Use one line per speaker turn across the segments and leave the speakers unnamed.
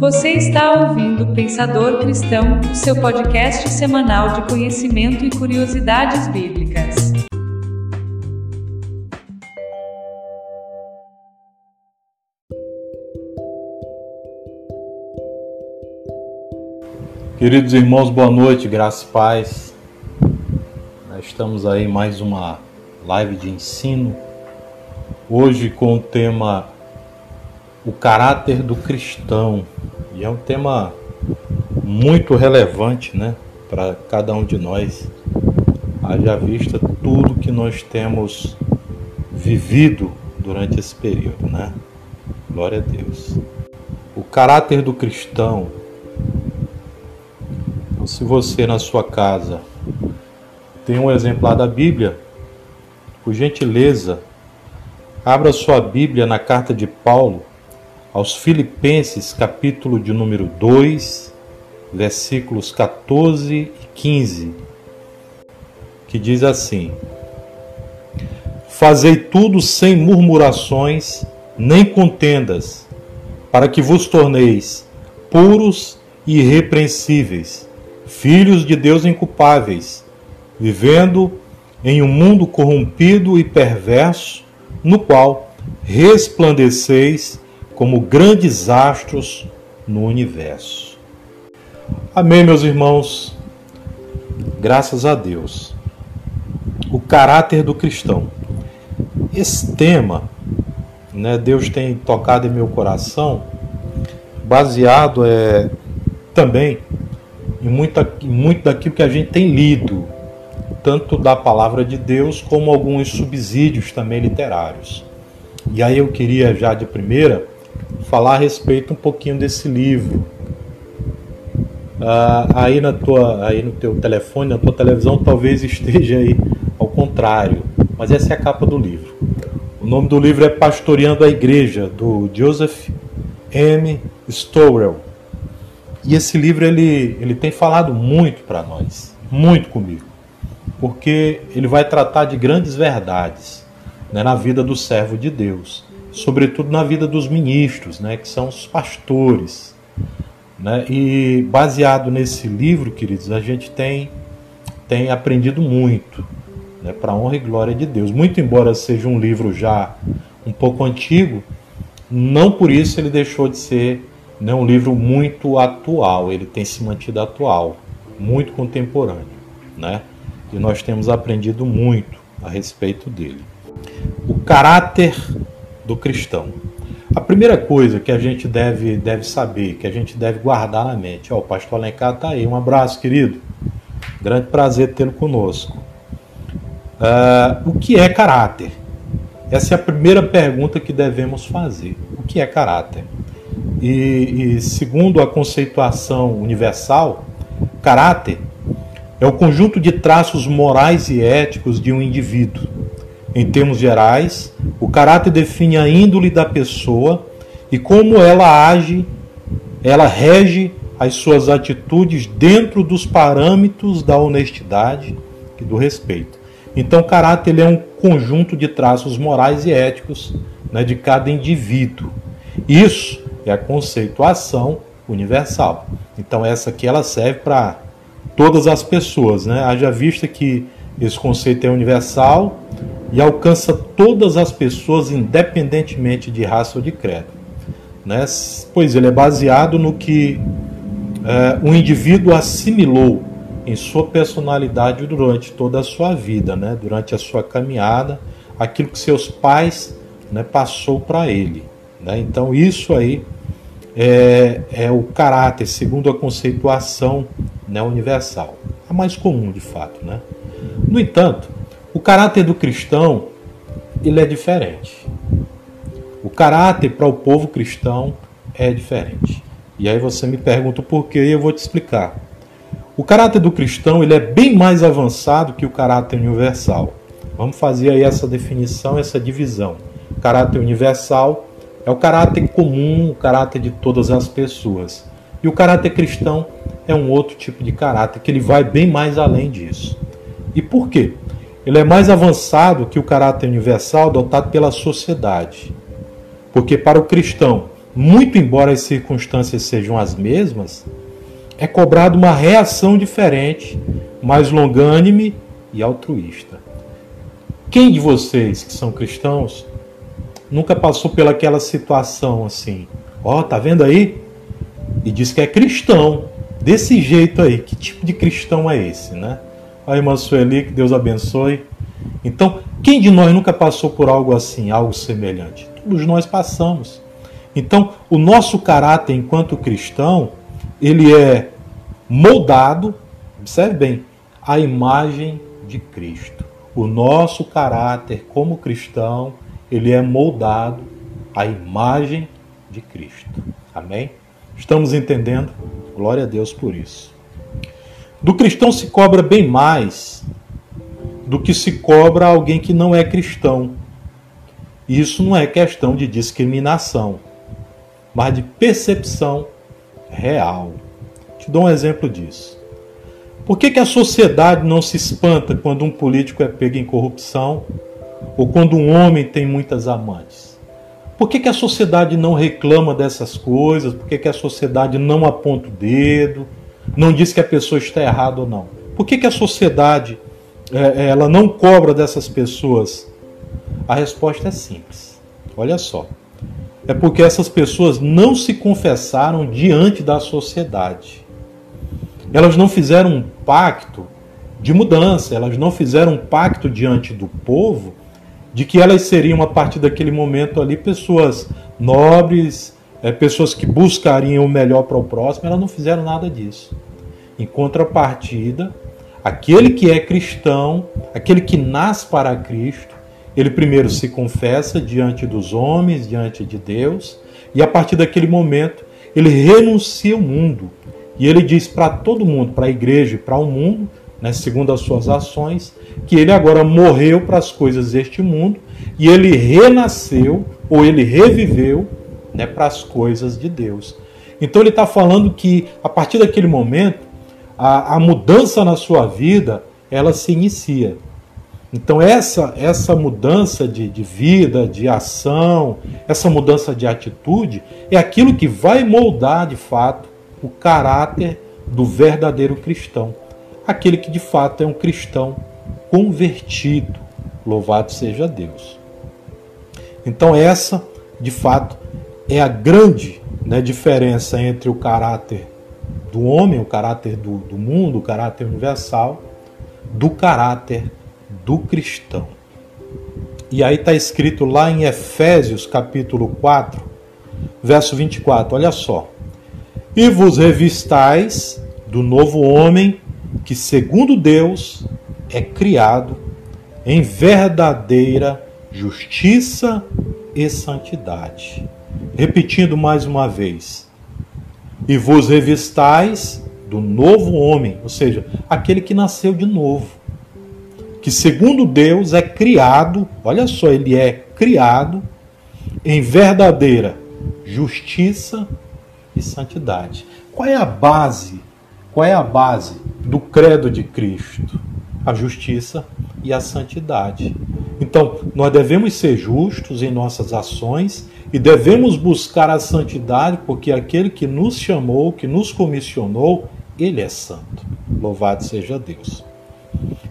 Você está ouvindo Pensador Cristão, o seu podcast semanal de conhecimento e curiosidades bíblicas.
Queridos irmãos, boa noite, graça e paz. Nós estamos aí mais uma live de ensino. Hoje com o tema O caráter do cristão. E é um tema muito relevante, né, para cada um de nós. Haja vista tudo que nós temos vivido durante esse período, né? Glória a Deus. O caráter do cristão se você na sua casa tem um exemplar da Bíblia, por gentileza, abra sua Bíblia na carta de Paulo aos Filipenses, capítulo de número 2, versículos 14 e 15, que diz assim: Fazei tudo sem murmurações nem contendas, para que vos torneis puros e irrepreensíveis filhos de Deus inculpáveis, vivendo em um mundo corrompido e perverso, no qual resplandeceis como grandes astros no universo. Amém, meus irmãos. Graças a Deus. O caráter do cristão. Esse tema, né, Deus tem tocado em meu coração, baseado é, também em, muita, muito daquilo que a gente tem lido, tanto da palavra de Deus como alguns subsídios também literários. E aí eu queria já de primeira falar a respeito um pouquinho desse livro. Ah, aí na tua, aí no teu telefone, na tua televisão, talvez esteja aí ao contrário, mas essa é a capa do livro. O nome do livro é Pastoreando a Igreja, do Joseph M. Stowell. E esse livro ele, ele tem falado muito para nós, muito comigo, porque ele vai tratar de grandes verdades né, na vida do servo de Deus, sobretudo na vida dos ministros, né, que são os pastores. Né? E baseado nesse livro, queridos, a gente tem, tem aprendido muito, né, para honra e glória de Deus. Muito embora seja um livro já um pouco antigo, não por isso ele deixou de ser é um livro muito atual, ele tem se mantido atual, muito contemporâneo, né? E nós temos aprendido muito a respeito dele. O caráter do cristão. A primeira coisa que a gente deve, deve saber, que a gente deve guardar na mente, ó, o pastor Alencar está aí, um abraço, querido. Grande prazer tê-lo conosco. Uh, o que é caráter? Essa é a primeira pergunta que devemos fazer. O que é caráter? E, e segundo a conceituação universal, caráter é o conjunto de traços morais e éticos de um indivíduo. Em termos gerais, o caráter define a índole da pessoa e como ela age, ela rege as suas atitudes dentro dos parâmetros da honestidade e do respeito. Então, caráter é um conjunto de traços morais e éticos né, de cada indivíduo. Isso é a conceituação universal. Então essa aqui ela serve para todas as pessoas, né? Haja vista que esse conceito é universal e alcança todas as pessoas independentemente de raça ou de credo, né? Pois ele é baseado no que é, o indivíduo assimilou em sua personalidade durante toda a sua vida, né? Durante a sua caminhada, aquilo que seus pais né, passou para ele. Né? Então, isso aí é, é, o caráter, segundo a conceituação né, universal. A mais comum, de fato. Né? No entanto, o caráter do cristão ele é diferente. O caráter para o povo cristão é diferente. E aí você me pergunta por quê e eu vou te explicar. O caráter do cristão ele é bem mais avançado que o caráter universal. Vamos fazer aí essa definição, essa divisão. O caráter universal é o caráter comum, o caráter de todas as pessoas. E o caráter cristão é um outro tipo de caráter que ele vai bem mais além disso. E por quê? Ele é mais avançado que o caráter universal adotado pela sociedade. Porque para o cristão, muito embora as circunstâncias sejam as mesmas, é cobrado uma reação diferente, mais longânime e altruísta. Quem de vocês que são cristãos nunca passou pelaquela situação assim? Ó, oh, tá vendo aí? E diz que é cristão, desse jeito aí. Que tipo de cristão é esse, né? A irmã Sueli, que Deus abençoe. Então, quem de nós nunca passou por algo assim, algo semelhante? Todos nós passamos. Então, o nosso caráter enquanto cristão, ele é moldado, observe bem, à imagem de Cristo. O nosso caráter como cristão, ele é moldado à imagem de Cristo. Amém? Estamos entendendo? Glória a Deus por isso. Do cristão se cobra bem mais do que se cobra alguém que não é cristão. Isso não é questão de discriminação, mas de percepção real. Te dou um exemplo disso. Por que, que a sociedade não se espanta quando um político é pego em corrupção ou quando um homem tem muitas amantes? Por que, que a sociedade não reclama dessas coisas? Por que, que a sociedade não aponta o dedo? Não diz que a pessoa está errada ou não? Por que, que a sociedade é, é, ela não cobra dessas pessoas? A resposta é simples. Olha só. É porque essas pessoas não se confessaram diante da sociedade. Elas não fizeram um pacto de mudança, elas não fizeram um pacto diante do povo de que elas seriam, a partir daquele momento ali, pessoas nobres, é, pessoas que buscariam o melhor para o próximo, elas não fizeram nada disso. Em contrapartida, Aquele que é cristão, aquele que nasce para Cristo, ele primeiro se confessa diante dos homens, diante de Deus, e a partir daquele momento ele renuncia ao mundo. E ele diz para todo mundo, para a igreja e para o mundo, né, segundo as suas ações, que ele agora morreu para as coisas deste mundo e ele renasceu ou ele reviveu né, para as coisas de Deus. Então ele está falando que a partir daquele momento a, a mudança na sua vida ela se inicia. Então essa essa mudança de, de vida, de ação, essa mudança de atitude é aquilo que vai moldar de fato o caráter do verdadeiro cristão, aquele que de fato é um cristão convertido. Louvado seja Deus. Então essa, de fato, é a grande né, diferença entre o caráter do homem, o caráter do, do mundo, o caráter universal, do caráter do cristão. E aí está escrito lá em Efésios capítulo 4, verso 24, olha só. E vos revistais do novo homem, que segundo Deus é criado em verdadeira justiça e santidade. Repetindo mais uma vez, e vos revistais do novo homem, ou seja, aquele que nasceu de novo, que segundo Deus é criado, olha só, ele é criado em verdadeira justiça e santidade. Qual é a base? Qual é a base do credo de Cristo? A justiça e a santidade. Então, nós devemos ser justos em nossas ações e devemos buscar a santidade, porque aquele que nos chamou, que nos comissionou, ele é santo. Louvado seja Deus.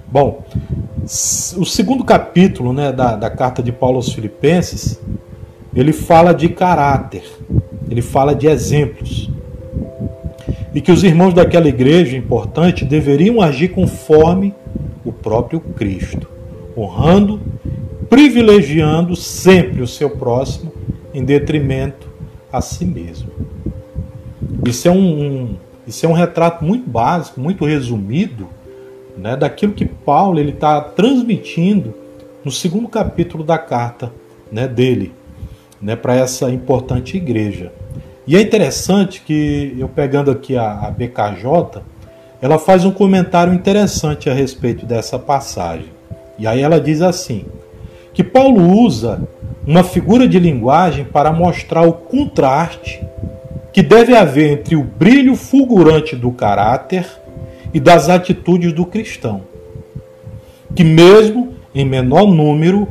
Bom, o segundo capítulo né, da, da carta de Paulo aos Filipenses, ele fala de caráter, ele fala de exemplos. E que os irmãos daquela igreja importante deveriam agir conforme o próprio Cristo, honrando, privilegiando sempre o seu próximo em detrimento a si mesmo. Isso é um, um, isso é um retrato muito básico, muito resumido, né, daquilo que Paulo ele está transmitindo no segundo capítulo da carta né, dele né, para essa importante igreja. E é interessante que, eu pegando aqui a, a BKJ, ela faz um comentário interessante a respeito dessa passagem. E aí ela diz assim: que Paulo usa uma figura de linguagem para mostrar o contraste que deve haver entre o brilho fulgurante do caráter e das atitudes do cristão, que, mesmo em menor número,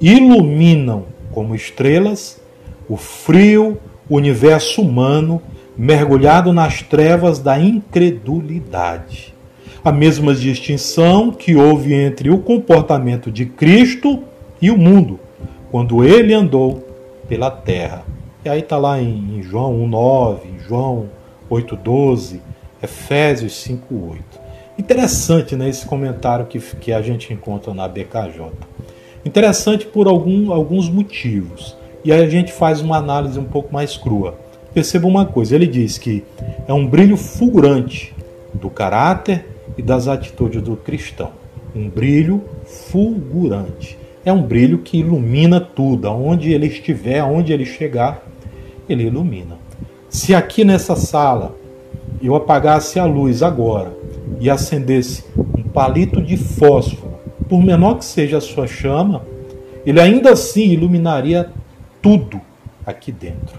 iluminam como estrelas o frio, universo humano mergulhado nas trevas da incredulidade. A mesma distinção que houve entre o comportamento de Cristo e o mundo, quando ele andou pela terra. E aí está lá em, João 1,9, João 8,12, Efésios 5,8. Interessante né, esse comentário que, que a gente encontra na BKJ. Interessante por algum, alguns motivos. E aí a gente faz uma análise um pouco mais crua. Perceba uma coisa: ele diz que é um brilho fulgurante do caráter e das atitudes do cristão. Um brilho fulgurante. É um brilho que ilumina tudo. Aonde ele estiver, aonde ele chegar, ele ilumina. Se aqui nessa sala eu apagasse a luz agora e acendesse um palito de fósforo, por menor que seja a sua chama, ele ainda assim iluminaria tudo aqui dentro.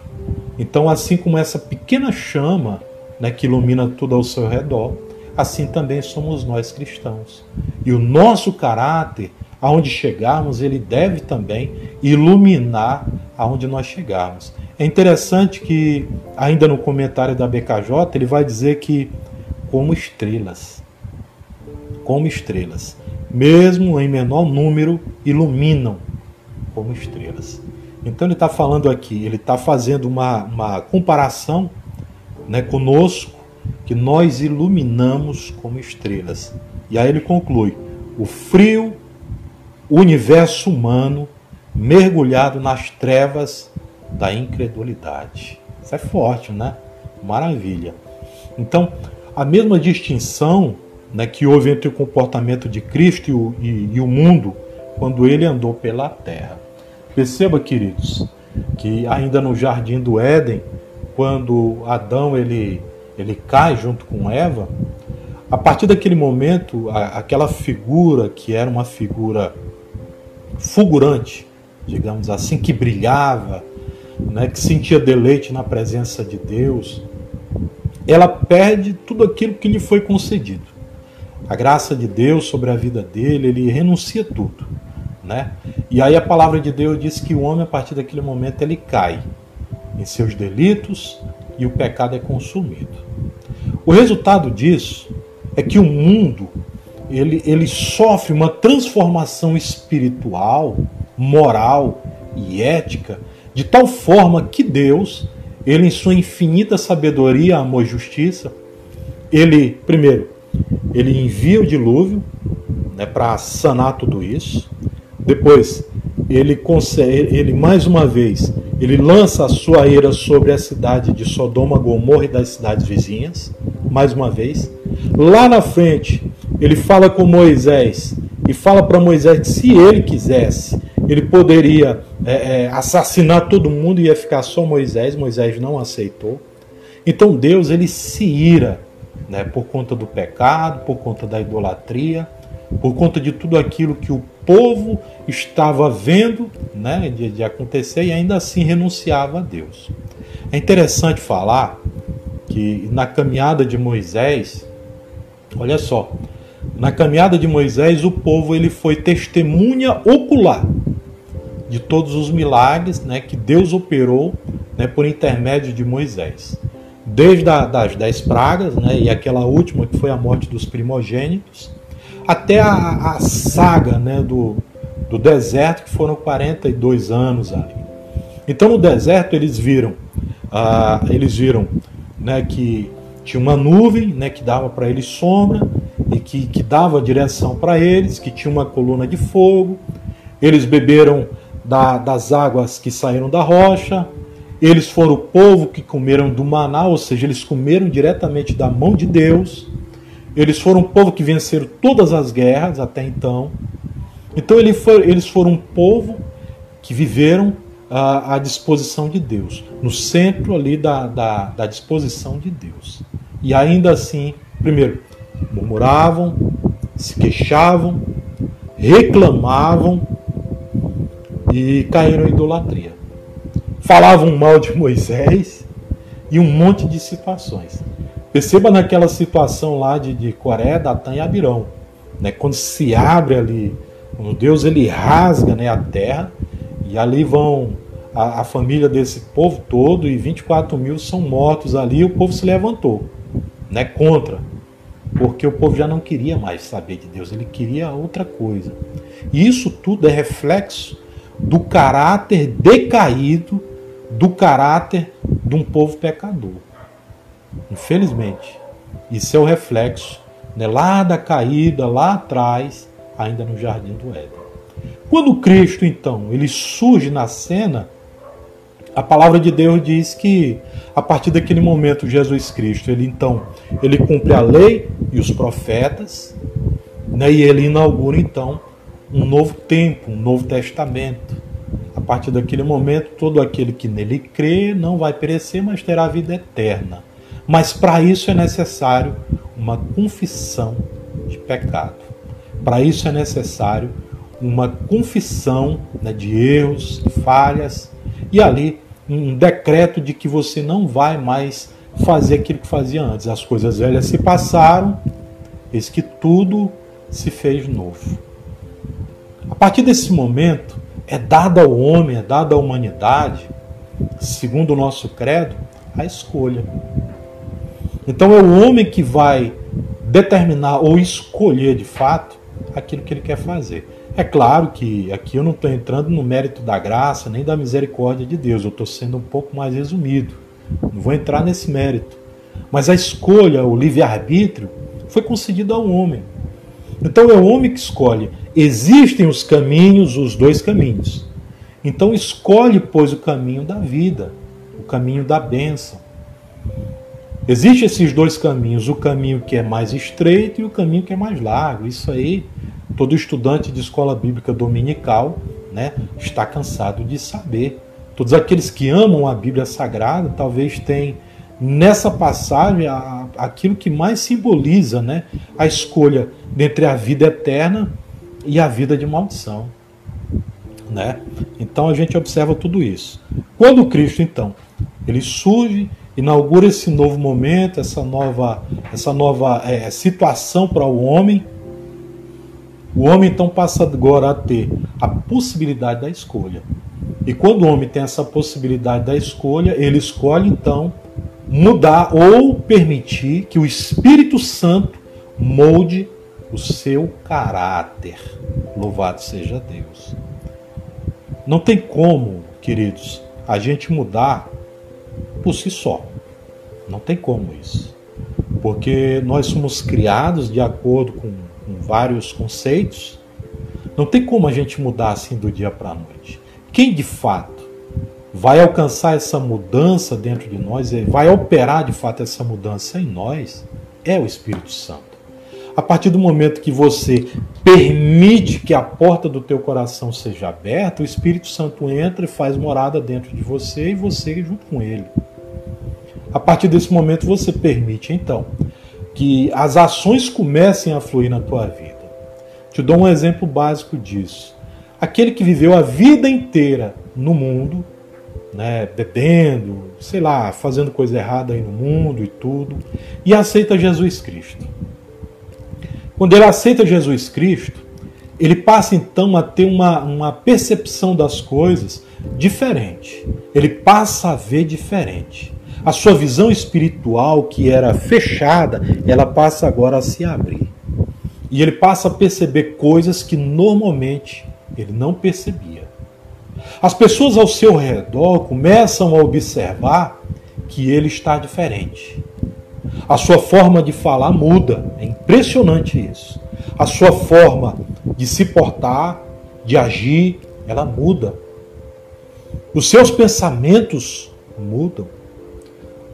Então, assim como essa pequena chama né, que ilumina tudo ao seu redor, assim também somos nós cristãos. E o nosso caráter, aonde chegarmos, ele deve também iluminar aonde nós chegarmos. É interessante que, ainda no comentário da BKJ, ele vai dizer que, como estrelas, como estrelas, mesmo em menor número, iluminam como estrelas. Então ele está falando aqui, ele está fazendo uma, uma comparação né, conosco, que nós iluminamos como estrelas. E aí ele conclui: o frio, universo humano mergulhado nas trevas da incredulidade. Isso é forte, né? Maravilha. Então, a mesma distinção né, que houve entre o comportamento de Cristo e o, e, e o mundo quando ele andou pela terra. Perceba, queridos, que ainda no jardim do Éden, quando Adão ele, ele cai junto com Eva, a partir daquele momento, aquela figura que era uma figura fulgurante, digamos assim, que brilhava, né, que sentia deleite na presença de Deus, ela perde tudo aquilo que lhe foi concedido. A graça de Deus sobre a vida dele, ele renuncia tudo. Né? E aí a palavra de Deus diz que o homem, a partir daquele momento, ele cai em seus delitos e o pecado é consumido. O resultado disso é que o mundo ele, ele sofre uma transformação espiritual, moral e ética de tal forma que Deus, ele em sua infinita sabedoria, amor e justiça, ele, primeiro, ele envia o dilúvio né, para sanar tudo isso. Depois, ele consegue, ele mais uma vez, ele lança a sua ira sobre a cidade de Sodoma, Gomorra e das cidades vizinhas, mais uma vez. Lá na frente, ele fala com Moisés e fala para Moisés que se ele quisesse, ele poderia é, é, assassinar todo mundo e ia ficar só Moisés. Moisés não aceitou. Então Deus ele se ira né, por conta do pecado, por conta da idolatria, por conta de tudo aquilo que o povo estava vendo né, de, de acontecer e ainda assim renunciava a Deus. É interessante falar que na caminhada de Moisés, olha só, na caminhada de Moisés o povo ele foi testemunha ocular de todos os milagres né, que Deus operou né, por intermédio de Moisés. Desde a, das dez pragas, né, e aquela última que foi a morte dos primogênitos, até a, a saga né, do, do deserto, que foram 42 anos ali. Então no deserto eles viram, ah, eles viram né, que tinha uma nuvem né, que dava para eles sombra e que, que dava direção para eles, que tinha uma coluna de fogo. Eles beberam da, das águas que saíram da rocha. Eles foram o povo que comeram do maná, ou seja, eles comeram diretamente da mão de Deus. Eles foram o povo que venceram todas as guerras até então. Então eles foram um povo que viveram à, disposição de Deus, no centro ali da, da, da disposição de Deus. E ainda assim, primeiro, murmuravam, se queixavam, reclamavam e caíram em idolatria. Falavam mal de Moisés e um monte de situações. Perceba naquela situação lá de, de Coré, Datã e Abirão. Né? Quando se abre ali, quando Deus ele rasga né, a terra, e ali vão a, a família desse povo todo e 24 mil são mortos ali. E o povo se levantou, né, contra, porque o povo já não queria mais saber de Deus, ele queria outra coisa. E isso tudo é reflexo do caráter decaído, do caráter de um povo pecador. Infelizmente, isso é o reflexo né, lá da caída, lá atrás, ainda no jardim do Éden. Quando Cristo, então, ele surge na cena, a palavra de Deus diz que a partir daquele momento Jesus Cristo, ele então, ele cumpre a lei e os profetas, né, e ele inaugura então um novo tempo, um novo testamento. A partir daquele momento, todo aquele que nele crê não vai perecer, mas terá vida eterna. Mas para isso é necessário uma confissão de pecado. Para isso é necessário uma confissão né, de erros, de falhas, e ali um decreto de que você não vai mais fazer aquilo que fazia antes. As coisas velhas se passaram, eis que tudo se fez novo. A partir desse momento, é dada ao homem, é dada à humanidade, segundo o nosso credo, a escolha. Então é o homem que vai determinar ou escolher de fato aquilo que ele quer fazer. É claro que aqui eu não estou entrando no mérito da graça nem da misericórdia de Deus, eu estou sendo um pouco mais resumido. Não vou entrar nesse mérito. Mas a escolha, o livre-arbítrio, foi concedido ao homem. Então é o homem que escolhe. Existem os caminhos, os dois caminhos. Então escolhe, pois, o caminho da vida, o caminho da bênção. Existem esses dois caminhos, o caminho que é mais estreito e o caminho que é mais largo. Isso aí, todo estudante de escola bíblica dominical né, está cansado de saber. Todos aqueles que amam a Bíblia Sagrada talvez tenham nessa passagem aquilo que mais simboliza né, a escolha entre a vida eterna e a vida de maldição. Né? Então a gente observa tudo isso. Quando Cristo, então, ele surge inaugura esse novo momento, essa nova, essa nova é, situação para o homem. O homem então passa agora a ter a possibilidade da escolha. E quando o homem tem essa possibilidade da escolha, ele escolhe então mudar ou permitir que o Espírito Santo molde o seu caráter. Louvado seja Deus. Não tem como, queridos, a gente mudar por si só. Não tem como isso. Porque nós somos criados de acordo com, com vários conceitos. Não tem como a gente mudar assim do dia para a noite. Quem de fato vai alcançar essa mudança dentro de nós, vai operar de fato essa mudança em nós, é o Espírito Santo. A partir do momento que você permite que a porta do teu coração seja aberta, o Espírito Santo entra e faz morada dentro de você e você junto com ele. A partir desse momento você permite então que as ações comecem a fluir na tua vida. Te dou um exemplo básico disso. Aquele que viveu a vida inteira no mundo, né, bebendo, sei lá, fazendo coisa errada aí no mundo e tudo, e aceita Jesus Cristo. Quando ele aceita Jesus Cristo, ele passa então a ter uma, uma percepção das coisas diferente. Ele passa a ver diferente a sua visão espiritual, que era fechada, ela passa agora a se abrir. E ele passa a perceber coisas que normalmente ele não percebia. As pessoas ao seu redor começam a observar que ele está diferente. A sua forma de falar muda, é impressionante isso. A sua forma de se portar, de agir, ela muda. Os seus pensamentos mudam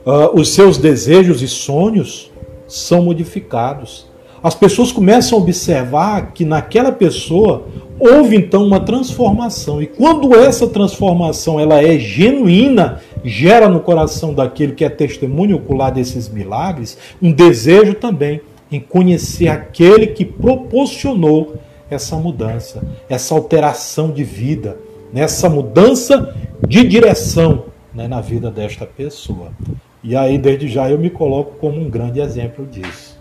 uh, os seus desejos e sonhos são modificados. As pessoas começam a observar que naquela pessoa houve então uma transformação. E quando essa transformação ela é genuína, gera no coração daquele que é testemunho ocular desses milagres um desejo também em conhecer aquele que proporcionou essa mudança, essa alteração de vida, nessa mudança de direção né, na vida desta pessoa. E aí, desde já, eu me coloco como um grande exemplo disso.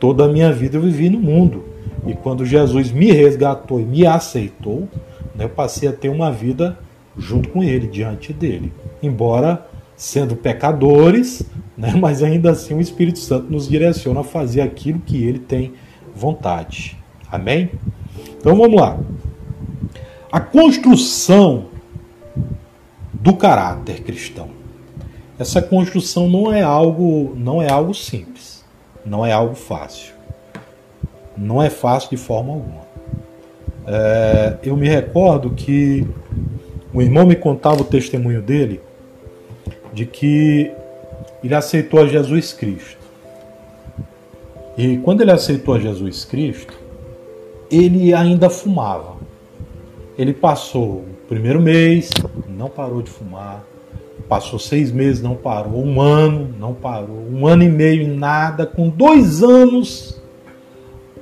Toda a minha vida eu vivi no mundo. E quando Jesus me resgatou e me aceitou, né, eu passei a ter uma vida junto com ele, diante dele. Embora sendo pecadores, né, mas ainda assim o Espírito Santo nos direciona a fazer aquilo que ele tem vontade. Amém? Então vamos lá. A construção do caráter cristão. Essa construção não é algo, não é algo simples, não é algo fácil. Não é fácil de forma alguma. É, eu me recordo que o irmão me contava o testemunho dele de que ele aceitou a Jesus Cristo. E quando ele aceitou a Jesus Cristo, ele ainda fumava. Ele passou o primeiro mês, não parou de fumar. Passou seis meses, não parou. Um ano, não parou. Um ano e meio nada. Com dois anos,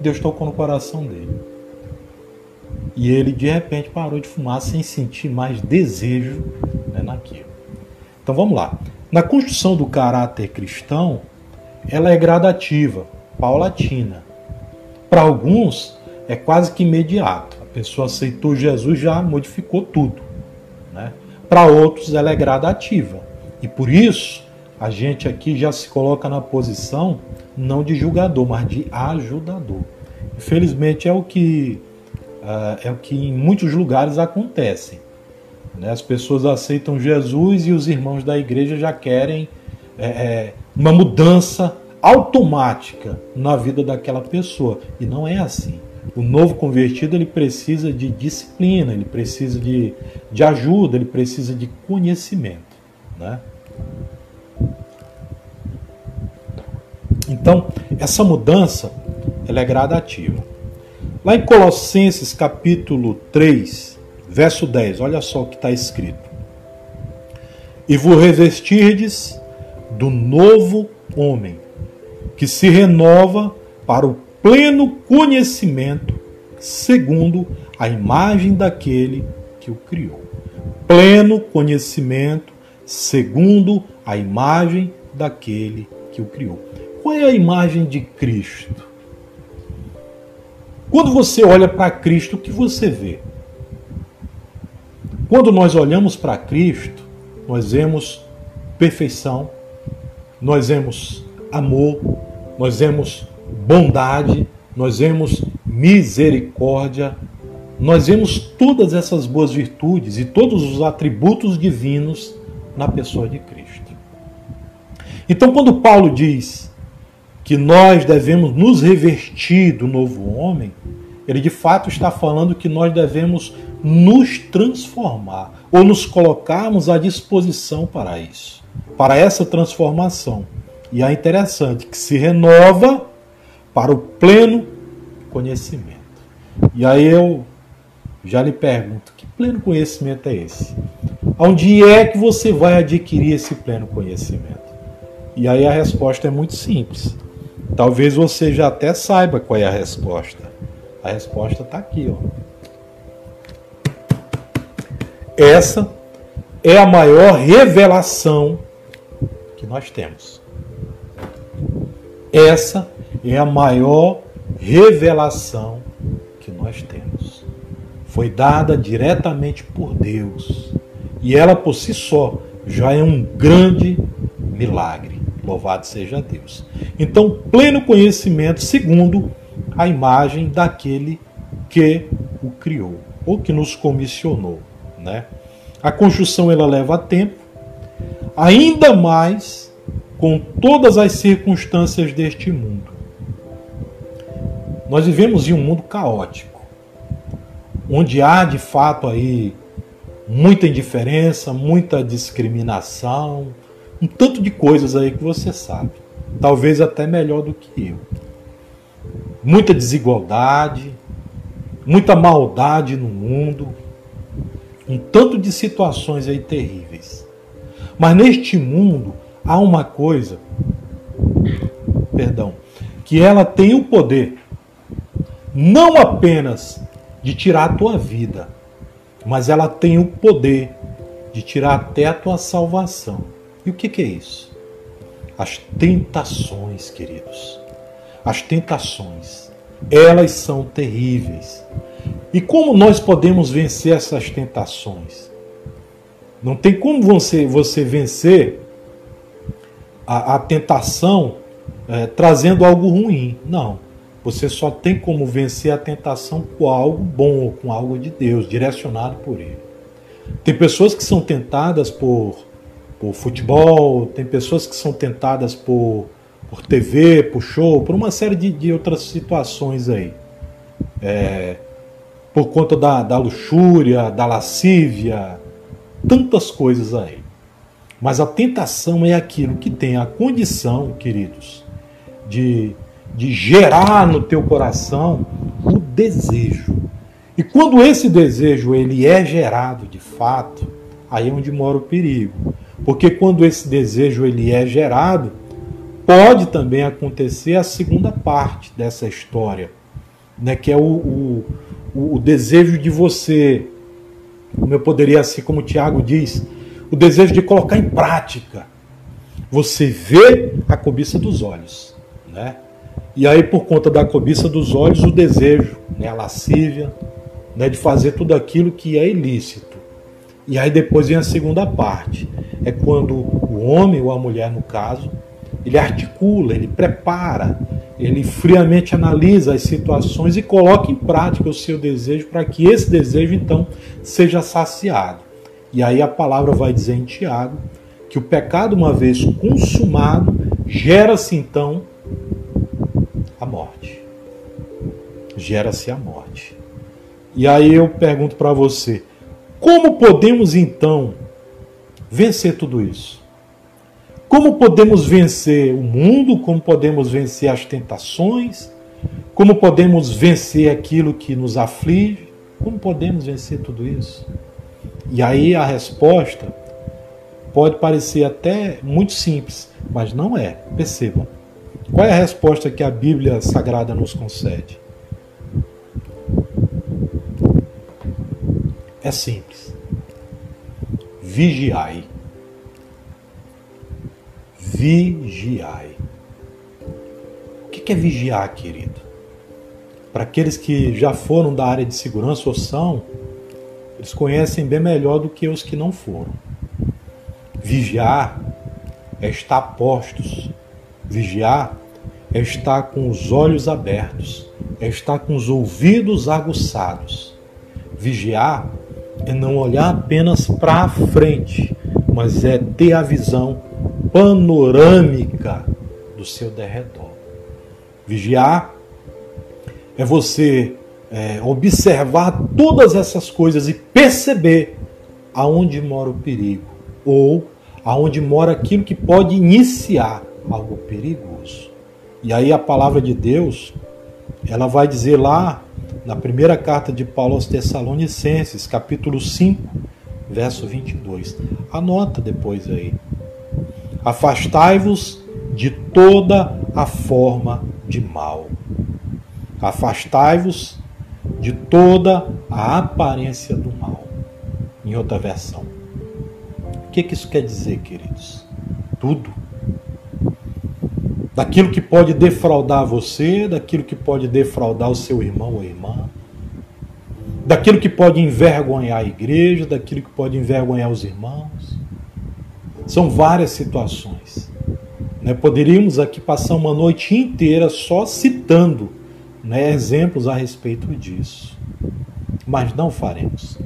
Deus tocou no coração dele. E ele de repente parou de fumar sem sentir mais desejo né, naquilo. Então vamos lá. Na construção do caráter cristão, ela é gradativa, paulatina. Para alguns, é quase que imediato. A pessoa aceitou Jesus, já modificou tudo. Para outros, ela é gradativa. E por isso, a gente aqui já se coloca na posição não de julgador, mas de ajudador. Infelizmente, é o que uh, é o que em muitos lugares acontece. Né? As pessoas aceitam Jesus e os irmãos da igreja já querem é, é, uma mudança automática na vida daquela pessoa. E não é assim. O novo convertido ele precisa de disciplina, ele precisa de, de ajuda, ele precisa de conhecimento. Né? Então, essa mudança ela é gradativa. Lá em Colossenses capítulo 3, verso 10, olha só o que está escrito. E vos revestirdes do novo homem, que se renova para o pleno conhecimento, segundo a imagem daquele que o criou. Pleno conhecimento, segundo a imagem daquele que o criou. Qual é a imagem de Cristo? Quando você olha para Cristo, o que você vê? Quando nós olhamos para Cristo, nós vemos perfeição, nós vemos amor, nós vemos bondade, nós vemos misericórdia, nós vemos todas essas boas virtudes e todos os atributos divinos na pessoa de Cristo. Então, quando Paulo diz que nós devemos nos revestir do novo homem, ele de fato está falando que nós devemos nos transformar ou nos colocarmos à disposição para isso, para essa transformação. E é interessante que se renova para o pleno conhecimento. E aí eu já lhe pergunto: que pleno conhecimento é esse? Onde é que você vai adquirir esse pleno conhecimento? E aí a resposta é muito simples. Talvez você já até saiba qual é a resposta. A resposta está aqui, ó. Essa é a maior revelação que nós temos. Essa é a maior revelação que nós temos. Foi dada diretamente por Deus. E ela por si só já é um grande milagre. Louvado seja Deus. Então, pleno conhecimento segundo a imagem daquele que o criou ou que nos comissionou, né? A construção ela leva tempo, ainda mais com todas as circunstâncias deste mundo. Nós vivemos em um mundo caótico, onde há de fato aí muita indiferença, muita discriminação, um tanto de coisas aí que você sabe. Talvez até melhor do que eu. Muita desigualdade, muita maldade no mundo, um tanto de situações aí terríveis. Mas neste mundo há uma coisa, perdão, que ela tem o poder não apenas de tirar a tua vida, mas ela tem o poder de tirar até a tua salvação. E o que, que é isso? As tentações, queridos. As tentações. Elas são terríveis. E como nós podemos vencer essas tentações? Não tem como você, você vencer a, a tentação é, trazendo algo ruim. Não. Você só tem como vencer a tentação com algo bom, com algo de Deus, direcionado por Ele. Tem pessoas que são tentadas por, por futebol, tem pessoas que são tentadas por, por TV, por show, por uma série de, de outras situações aí. É, por conta da, da luxúria, da lascívia, tantas coisas aí. Mas a tentação é aquilo que tem a condição, queridos, de, de gerar no teu coração o desejo. E quando esse desejo ele é gerado de fato, aí é onde mora o perigo. Porque quando esse desejo ele é gerado, pode também acontecer a segunda parte dessa história, né, que é o, o, o desejo de você como eu poderia ser, como o Tiago diz, o desejo de colocar em prática. Você vê a cobiça dos olhos, né? E aí, por conta da cobiça dos olhos, o desejo, né, a lascívia, né, de fazer tudo aquilo que é ilícito. E aí depois vem a segunda parte. É quando o homem ou a mulher, no caso, ele articula, ele prepara, ele friamente analisa as situações e coloca em prática o seu desejo para que esse desejo então seja saciado. E aí a palavra vai dizer em Tiago que o pecado, uma vez consumado, gera-se então Gera-se a morte. E aí eu pergunto para você: como podemos então vencer tudo isso? Como podemos vencer o mundo? Como podemos vencer as tentações? Como podemos vencer aquilo que nos aflige? Como podemos vencer tudo isso? E aí a resposta pode parecer até muito simples, mas não é. Percebam. Qual é a resposta que a Bíblia Sagrada nos concede? Simples. Vigiai vigiai. O que é vigiar, querido? Para aqueles que já foram da área de segurança ou são, eles conhecem bem melhor do que os que não foram. Vigiar é estar postos. Vigiar é estar com os olhos abertos, é estar com os ouvidos aguçados. Vigiar é não olhar apenas para frente, mas é ter a visão panorâmica do seu derredor. Vigiar é você é, observar todas essas coisas e perceber aonde mora o perigo ou aonde mora aquilo que pode iniciar algo perigoso. E aí a palavra de Deus, ela vai dizer lá na primeira carta de Paulo aos Tessalonicenses, capítulo 5, verso 22. Anota depois aí. Afastai-vos de toda a forma de mal. Afastai-vos de toda a aparência do mal. Em outra versão. O que, que isso quer dizer, queridos? Tudo. Daquilo que pode defraudar você, daquilo que pode defraudar o seu irmão ou irmã, daquilo que pode envergonhar a igreja, daquilo que pode envergonhar os irmãos, são várias situações. Né? Poderíamos aqui passar uma noite inteira só citando né, exemplos a respeito disso. Mas não faremos.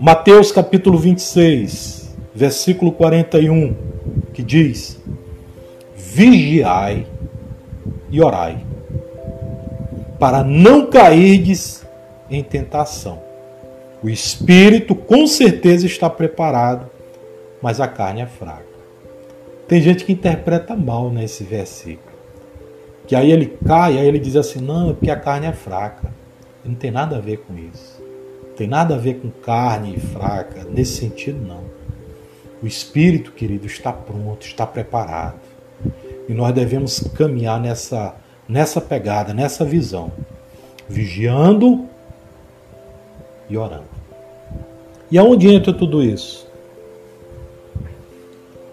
Mateus capítulo 26, versículo 41, que diz: Vigiai e orai, para não cairdes em tentação. O espírito com certeza está preparado, mas a carne é fraca. Tem gente que interpreta mal nesse versículo. Que aí ele cai, aí ele diz assim: não, é porque a carne é fraca. Não tem nada a ver com isso. Não tem nada a ver com carne fraca. Nesse sentido, não. O espírito, querido, está pronto, está preparado. E nós devemos caminhar nessa, nessa pegada, nessa visão. Vigiando e orando. E aonde entra tudo isso?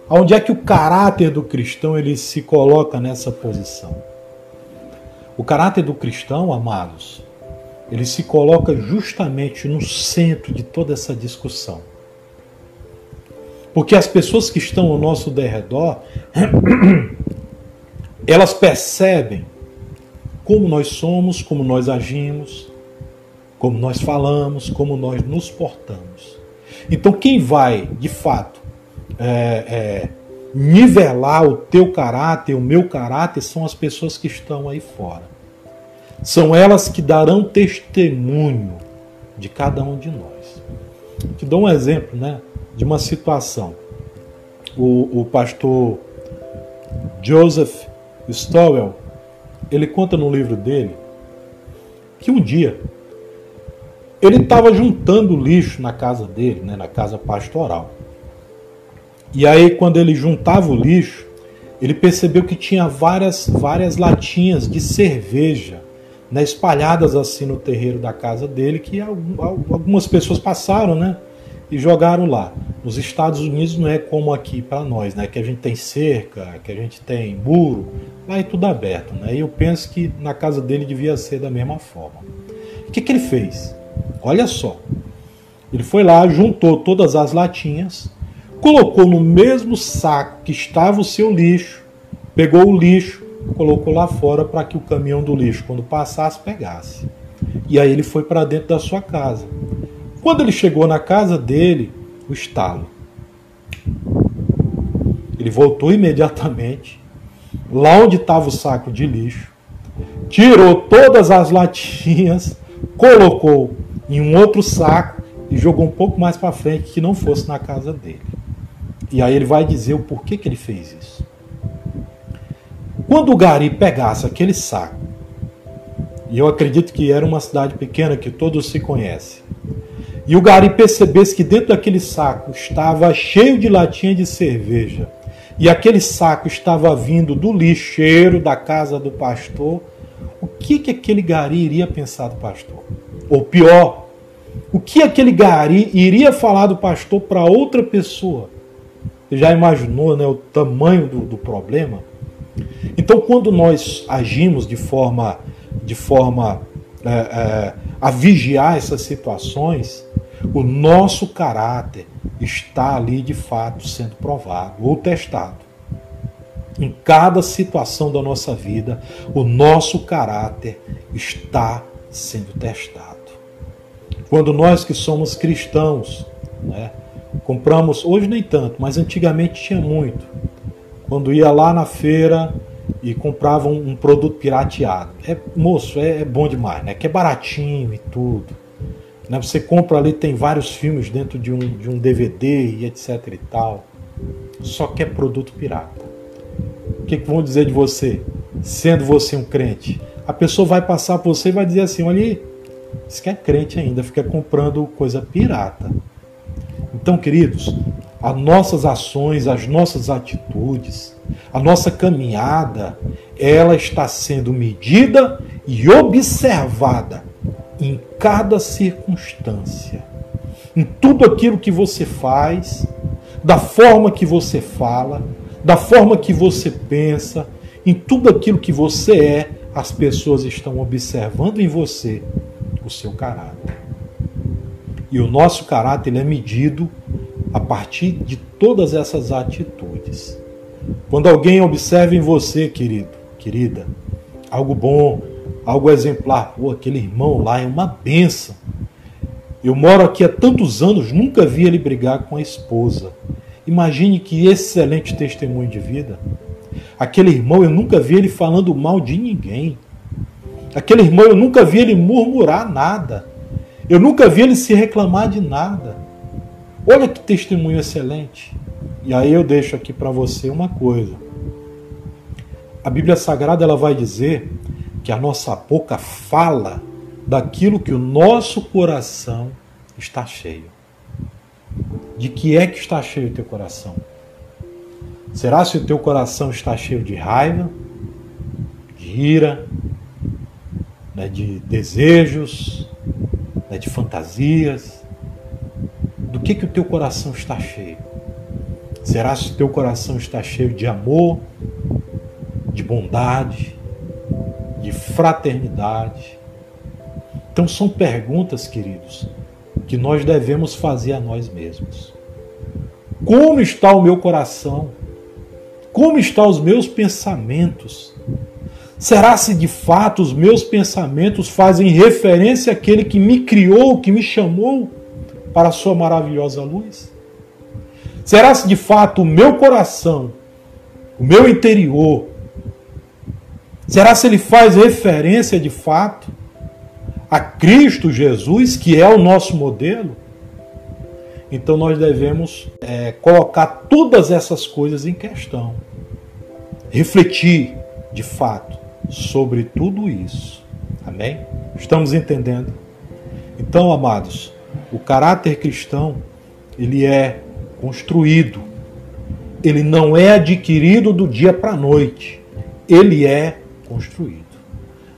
Aonde é que o caráter do cristão ele se coloca nessa posição? O caráter do cristão, amados, ele se coloca justamente no centro de toda essa discussão. Porque as pessoas que estão ao nosso derredor, elas percebem como nós somos, como nós agimos, como nós falamos, como nós nos portamos. Então, quem vai, de fato, é, é, nivelar o teu caráter, o meu caráter, são as pessoas que estão aí fora. São elas que darão testemunho de cada um de nós. Te dou um exemplo né, de uma situação. O, o pastor Joseph Stowell, ele conta no livro dele que um dia ele estava juntando lixo na casa dele, né, na casa pastoral. E aí, quando ele juntava o lixo, ele percebeu que tinha várias, várias latinhas de cerveja né, espalhadas assim no terreiro da casa dele, que algumas pessoas passaram né, e jogaram lá. Nos Estados Unidos não é como aqui para nós, né, que a gente tem cerca, que a gente tem muro, lá é tudo aberto. Né, e eu penso que na casa dele devia ser da mesma forma. O que, que ele fez? Olha só. Ele foi lá, juntou todas as latinhas, colocou no mesmo saco que estava o seu lixo, pegou o lixo, colocou lá fora para que o caminhão do lixo, quando passasse, pegasse. E aí ele foi para dentro da sua casa. Quando ele chegou na casa dele, o estalo. Ele voltou imediatamente lá onde estava o saco de lixo, tirou todas as latinhas, colocou em um outro saco e jogou um pouco mais para frente que não fosse na casa dele. E aí ele vai dizer o porquê que ele fez isso. Quando o Gari pegasse aquele saco, e eu acredito que era uma cidade pequena que todos se conhecem, e o Gari percebesse que dentro daquele saco estava cheio de latinha de cerveja, e aquele saco estava vindo do lixeiro da casa do pastor, o que, que aquele Gari iria pensar do pastor? Ou pior, o que aquele gari iria falar do pastor para outra pessoa? Você já imaginou né, o tamanho do, do problema? Então, quando nós agimos de forma, de forma é, é, a vigiar essas situações, o nosso caráter está ali de fato sendo provado ou testado. Em cada situação da nossa vida, o nosso caráter está sendo testado. Quando nós que somos cristãos, né, compramos, hoje nem tanto, mas antigamente tinha muito. Quando ia lá na feira e comprava um, um produto pirateado. É, moço, é, é, bom demais, né? Que é baratinho e tudo. Né? Você compra ali, tem vários filmes dentro de um, de um DVD e etc e tal. Só que é produto pirata. O que, que vão dizer de você? Sendo você um crente. A pessoa vai passar por você e vai dizer assim: olha isso que é crente ainda, fica comprando coisa pirata. Então, queridos, as nossas ações, as nossas atitudes, a nossa caminhada, ela está sendo medida e observada em cada circunstância. Em tudo aquilo que você faz, da forma que você fala, da forma que você pensa, em tudo aquilo que você é, as pessoas estão observando em você o seu caráter. E o nosso caráter é medido a partir de todas essas atitudes. Quando alguém observa em você, querido, querida, algo bom, algo exemplar, pô, aquele irmão lá é uma benção. Eu moro aqui há tantos anos, nunca vi ele brigar com a esposa. Imagine que excelente testemunho de vida. Aquele irmão, eu nunca vi ele falando mal de ninguém. Aquele irmão, eu nunca vi ele murmurar nada. Eu nunca vi ele se reclamar de nada. Olha que testemunho excelente. E aí eu deixo aqui para você uma coisa. A Bíblia Sagrada ela vai dizer que a nossa boca fala daquilo que o nosso coração está cheio. De que é que está cheio o teu coração? Será se o teu coração está cheio de raiva, de ira, né, de desejos, né, de fantasias. Do que, que o teu coração está cheio? Será se o teu coração está cheio de amor, de bondade, de fraternidade, Então são perguntas, queridos, que nós devemos fazer a nós mesmos. Como está o meu coração? Como estão os meus pensamentos? Será se de fato os meus pensamentos fazem referência àquele que me criou, que me chamou para a sua maravilhosa luz? Será se de fato o meu coração, o meu interior, será se ele faz referência de fato a Cristo Jesus, que é o nosso modelo? Então nós devemos é, colocar todas essas coisas em questão, refletir de fato sobre tudo isso. Amém? Estamos entendendo? Então, amados, o caráter cristão ele é construído, ele não é adquirido do dia para a noite, ele é construído.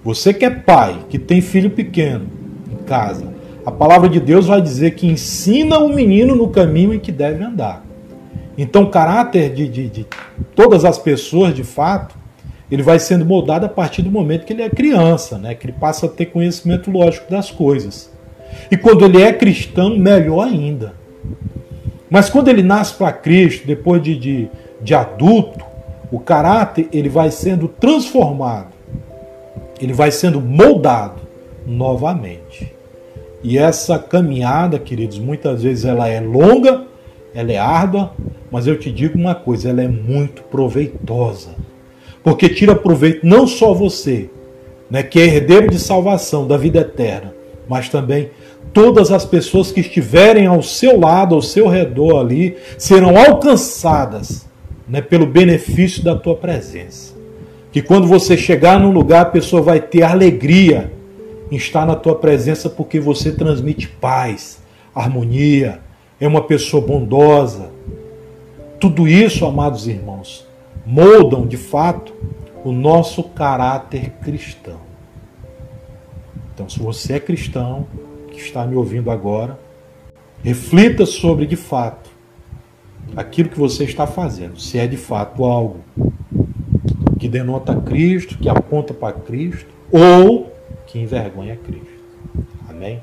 Você que é pai, que tem filho pequeno em casa, a palavra de Deus vai dizer que ensina o menino no caminho em que deve andar. Então, o caráter de, de, de todas as pessoas, de fato, ele vai sendo moldado a partir do momento que ele é criança, né? que ele passa a ter conhecimento lógico das coisas. E quando ele é cristão, melhor ainda. Mas quando ele nasce para Cristo, depois de, de, de adulto, o caráter ele vai sendo transformado, ele vai sendo moldado novamente. E essa caminhada, queridos, muitas vezes ela é longa, ela é árdua, mas eu te digo uma coisa, ela é muito proveitosa. Porque tira proveito não só você, né, que é herdeiro de salvação, da vida eterna, mas também todas as pessoas que estiverem ao seu lado, ao seu redor ali, serão alcançadas né, pelo benefício da tua presença. Que quando você chegar num lugar, a pessoa vai ter alegria em estar na tua presença porque você transmite paz, harmonia, é uma pessoa bondosa. Tudo isso, amados irmãos, moldam de fato o nosso caráter cristão. Então, se você é cristão, que está me ouvindo agora, reflita sobre de fato aquilo que você está fazendo, se é de fato algo que denota Cristo, que aponta para Cristo, ou que envergonha Cristo. Amém?